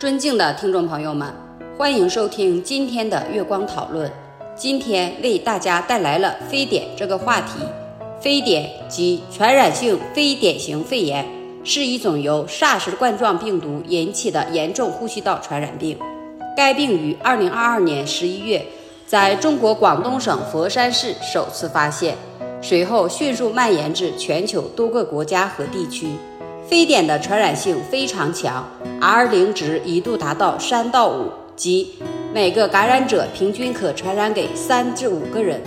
尊敬的听众朋友们，欢迎收听今天的月光讨论。今天为大家带来了非典这个话题。非典即传染性非典型肺炎，是一种由 SARS 冠状病毒引起的严重呼吸道传染病。该病于2022年11月在中国广东省佛山市首次发现，随后迅速蔓延至全球多个国家和地区。非典的传染性非常强，R 零值一度达到三到五，即每个感染者平均可传染给三至五个人。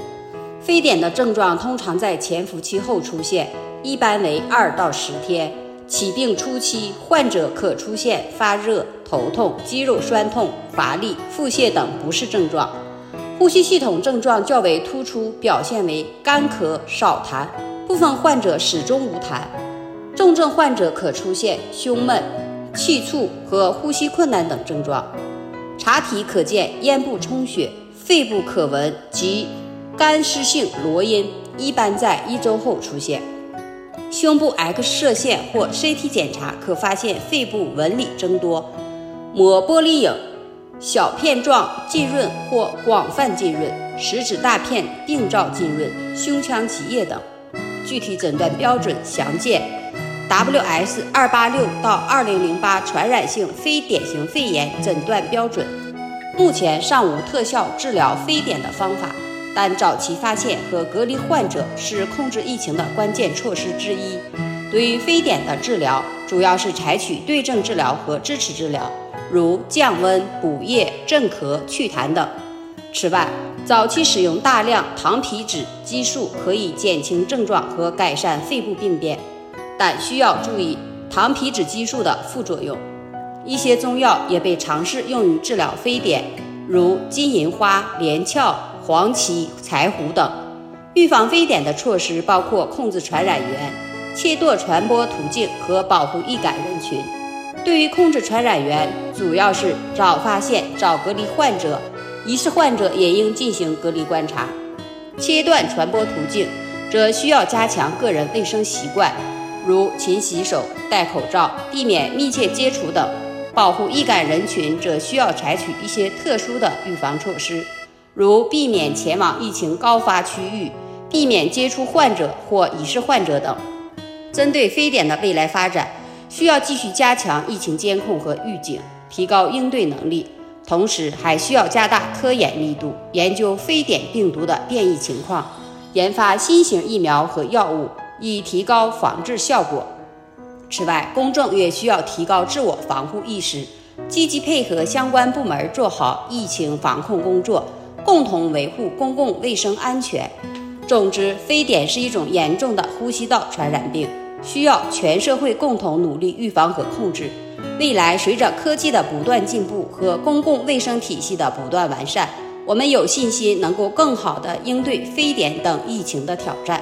非典的症状通常在潜伏期后出现，一般为二到十天。起病初期，患者可出现发热、头痛、肌肉酸痛、乏力、腹泻等不适症状，呼吸系统症状较为突出，表现为干咳、少痰，部分患者始终无痰。重症患者可出现胸闷、气促和呼吸困难等症状。查体可见咽部充血，肺部可闻及干湿性罗音，一般在一周后出现。胸部 X 射线或 CT 检查可发现肺部纹理增多，抹玻璃影、小片状浸润或广泛浸润，食指大片病灶浸润，胸腔积液等。具体诊断标准详见 WS 二八六到二零零八传染性非典型肺炎诊断标准。目前尚无特效治疗非典的方法。但早期发现和隔离患者是控制疫情的关键措施之一。对于非典的治疗，主要是采取对症治疗和支持治疗，如降温、补液、镇咳、祛痰等。此外，早期使用大量糖皮质激素可以减轻症状和改善肺部病变，但需要注意糖皮质激素的副作用。一些中药也被尝试用于治疗非典，如金银花、连翘。黄芪、柴胡等预防非典的措施包括控制传染源、切断传播途径和保护易感人群。对于控制传染源，主要是早发现、早隔离患者，疑似患者也应进行隔离观察。切断传播途径，则需要加强个人卫生习惯，如勤洗手、戴口罩、避免密切接触等。保护易感人群，则需要采取一些特殊的预防措施。如避免前往疫情高发区域，避免接触患者或疑似患者等。针对非典的未来发展，需要继续加强疫情监控和预警，提高应对能力。同时，还需要加大科研力度，研究非典病毒的变异情况，研发新型疫苗和药物，以提高防治效果。此外，公众也需要提高自我防护意识，积极配合相关部门做好疫情防控工作。共同维护公共卫生安全。总之，非典是一种严重的呼吸道传染病，需要全社会共同努力预防和控制。未来，随着科技的不断进步和公共卫生体系的不断完善，我们有信心能够更好地应对非典等疫情的挑战。